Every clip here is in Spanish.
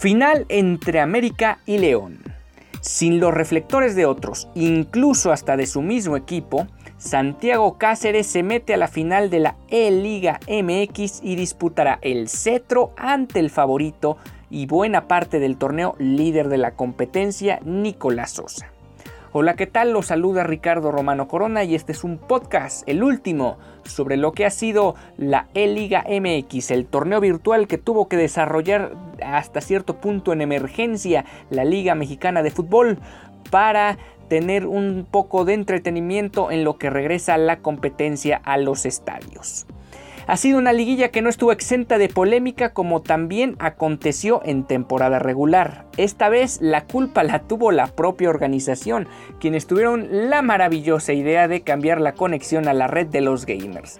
Final entre América y León. Sin los reflectores de otros, incluso hasta de su mismo equipo, Santiago Cáceres se mete a la final de la E-Liga MX y disputará el cetro ante el favorito y buena parte del torneo líder de la competencia, Nicolás Sosa. Hola, ¿qué tal? Los saluda Ricardo Romano Corona y este es un podcast, el último, sobre lo que ha sido la E-Liga MX, el torneo virtual que tuvo que desarrollar hasta cierto punto en emergencia la Liga Mexicana de Fútbol para tener un poco de entretenimiento en lo que regresa la competencia a los estadios. Ha sido una liguilla que no estuvo exenta de polémica como también aconteció en temporada regular. Esta vez la culpa la tuvo la propia organización, quienes tuvieron la maravillosa idea de cambiar la conexión a la red de los gamers.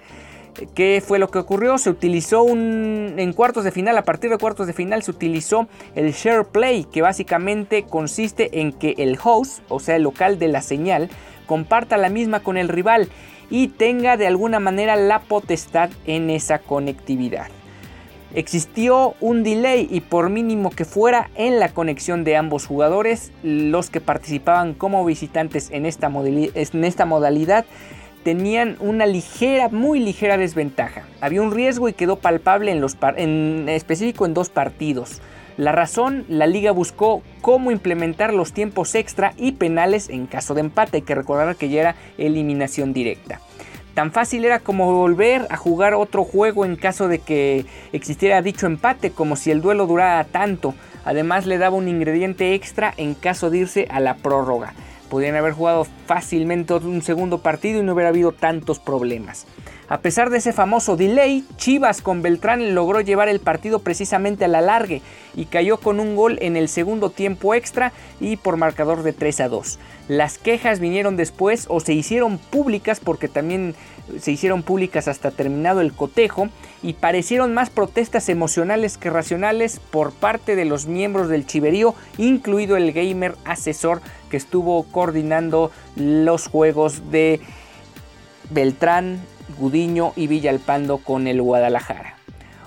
¿Qué fue lo que ocurrió? Se utilizó un, en cuartos de final, a partir de cuartos de final se utilizó el share play, que básicamente consiste en que el host, o sea el local de la señal, comparta la misma con el rival y tenga de alguna manera la potestad en esa conectividad. Existió un delay y por mínimo que fuera en la conexión de ambos jugadores, los que participaban como visitantes en esta, modalidad tenían una ligera, muy ligera desventaja. Había un riesgo y quedó palpable en, los en específico en dos partidos. La razón, la liga buscó cómo implementar los tiempos extra y penales en caso de empate. Hay que recordar que ya era eliminación directa. Tan fácil era como volver a jugar otro juego en caso de que existiera dicho empate, como si el duelo durara tanto. Además le daba un ingrediente extra en caso de irse a la prórroga. Podrían haber jugado fácilmente un segundo partido y no hubiera habido tantos problemas. A pesar de ese famoso delay, Chivas con Beltrán logró llevar el partido precisamente a la largue y cayó con un gol en el segundo tiempo extra y por marcador de 3 a 2. Las quejas vinieron después o se hicieron públicas porque también se hicieron públicas hasta terminado el cotejo y parecieron más protestas emocionales que racionales por parte de los miembros del chiverío, incluido el gamer asesor que estuvo coordinando los juegos de Beltrán, Gudiño y Villalpando con el Guadalajara.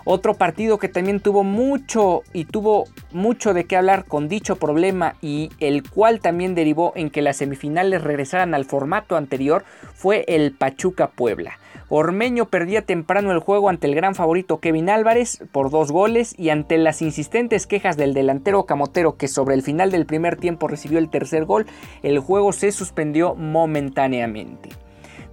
Otro partido que también tuvo mucho y tuvo mucho de qué hablar con dicho problema y el cual también derivó en que las semifinales regresaran al formato anterior fue el Pachuca Puebla. Ormeño perdía temprano el juego ante el gran favorito Kevin Álvarez por dos goles y ante las insistentes quejas del delantero Camotero que sobre el final del primer tiempo recibió el tercer gol, el juego se suspendió momentáneamente.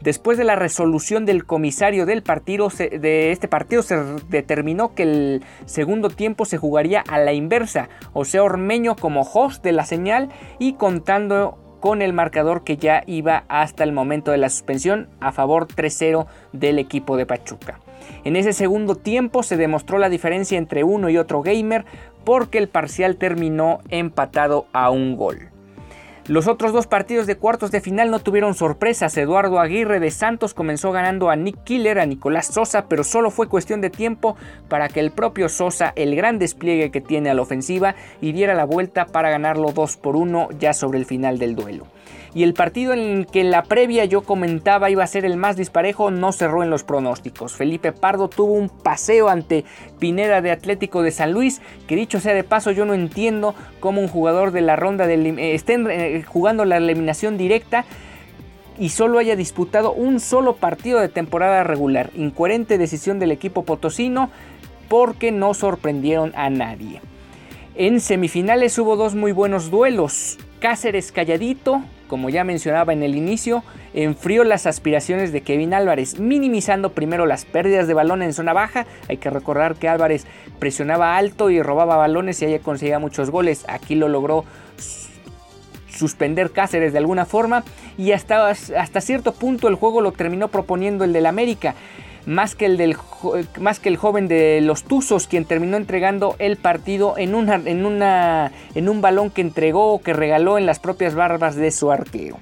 Después de la resolución del comisario del partido, de este partido se determinó que el segundo tiempo se jugaría a la inversa, o sea, Ormeño como host de la señal y contando con el marcador que ya iba hasta el momento de la suspensión a favor 3-0 del equipo de Pachuca. En ese segundo tiempo se demostró la diferencia entre uno y otro gamer porque el parcial terminó empatado a un gol. Los otros dos partidos de cuartos de final no tuvieron sorpresas. Eduardo Aguirre de Santos comenzó ganando a Nick Killer, a Nicolás Sosa, pero solo fue cuestión de tiempo para que el propio Sosa, el gran despliegue que tiene a la ofensiva, y diera la vuelta para ganarlo 2 por 1 ya sobre el final del duelo y el partido en el que la previa yo comentaba iba a ser el más disparejo no cerró en los pronósticos. Felipe Pardo tuvo un paseo ante Pineda de Atlético de San Luis, que dicho sea de paso yo no entiendo cómo un jugador de la ronda de eh, eh, jugando la eliminación directa y solo haya disputado un solo partido de temporada regular. Incoherente decisión del equipo potosino porque no sorprendieron a nadie. En semifinales hubo dos muy buenos duelos. Cáceres calladito, como ya mencionaba en el inicio, enfrió las aspiraciones de Kevin Álvarez, minimizando primero las pérdidas de balón en zona baja. Hay que recordar que Álvarez presionaba alto y robaba balones y ahí conseguía muchos goles. Aquí lo logró suspender Cáceres de alguna forma y hasta, hasta cierto punto el juego lo terminó proponiendo el del América más que el, del, más que el joven de los Tuzos, quien terminó entregando el partido en, en, una, en un balón que entregó o que regaló en las propias barbas de su arquero.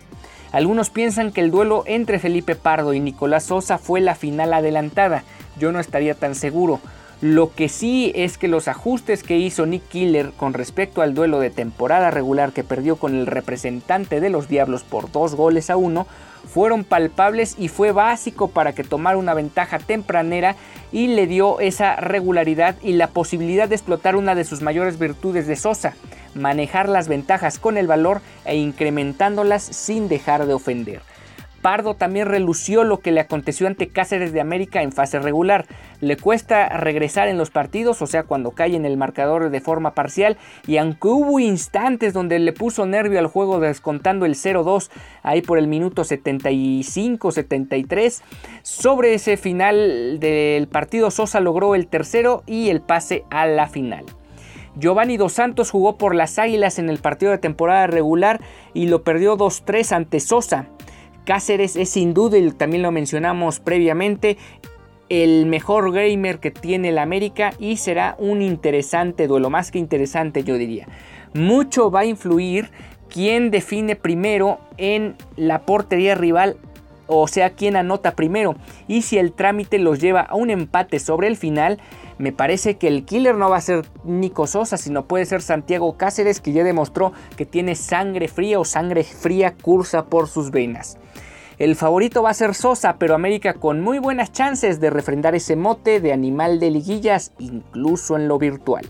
Algunos piensan que el duelo entre Felipe Pardo y Nicolás Sosa fue la final adelantada. Yo no estaría tan seguro. Lo que sí es que los ajustes que hizo Nick Killer con respecto al duelo de temporada regular que perdió con el representante de los Diablos por dos goles a uno fueron palpables y fue básico para que tomara una ventaja tempranera y le dio esa regularidad y la posibilidad de explotar una de sus mayores virtudes de Sosa, manejar las ventajas con el valor e incrementándolas sin dejar de ofender. Pardo también relució lo que le aconteció ante Cáceres de América en fase regular. Le cuesta regresar en los partidos, o sea, cuando cae en el marcador de forma parcial, y aunque hubo instantes donde le puso nervio al juego descontando el 0-2 ahí por el minuto 75-73, sobre ese final del partido Sosa logró el tercero y el pase a la final. Giovanni Dos Santos jugó por las Águilas en el partido de temporada regular y lo perdió 2-3 ante Sosa. Cáceres es sin duda, y también lo mencionamos previamente, el mejor gamer que tiene la América y será un interesante duelo, más que interesante yo diría. Mucho va a influir quién define primero en la portería rival, o sea, quién anota primero. Y si el trámite los lleva a un empate sobre el final, me parece que el killer no va a ser Nico Sosa, sino puede ser Santiago Cáceres, que ya demostró que tiene sangre fría o sangre fría cursa por sus venas. El favorito va a ser Sosa, pero América con muy buenas chances de refrendar ese mote de animal de liguillas, incluso en lo virtual.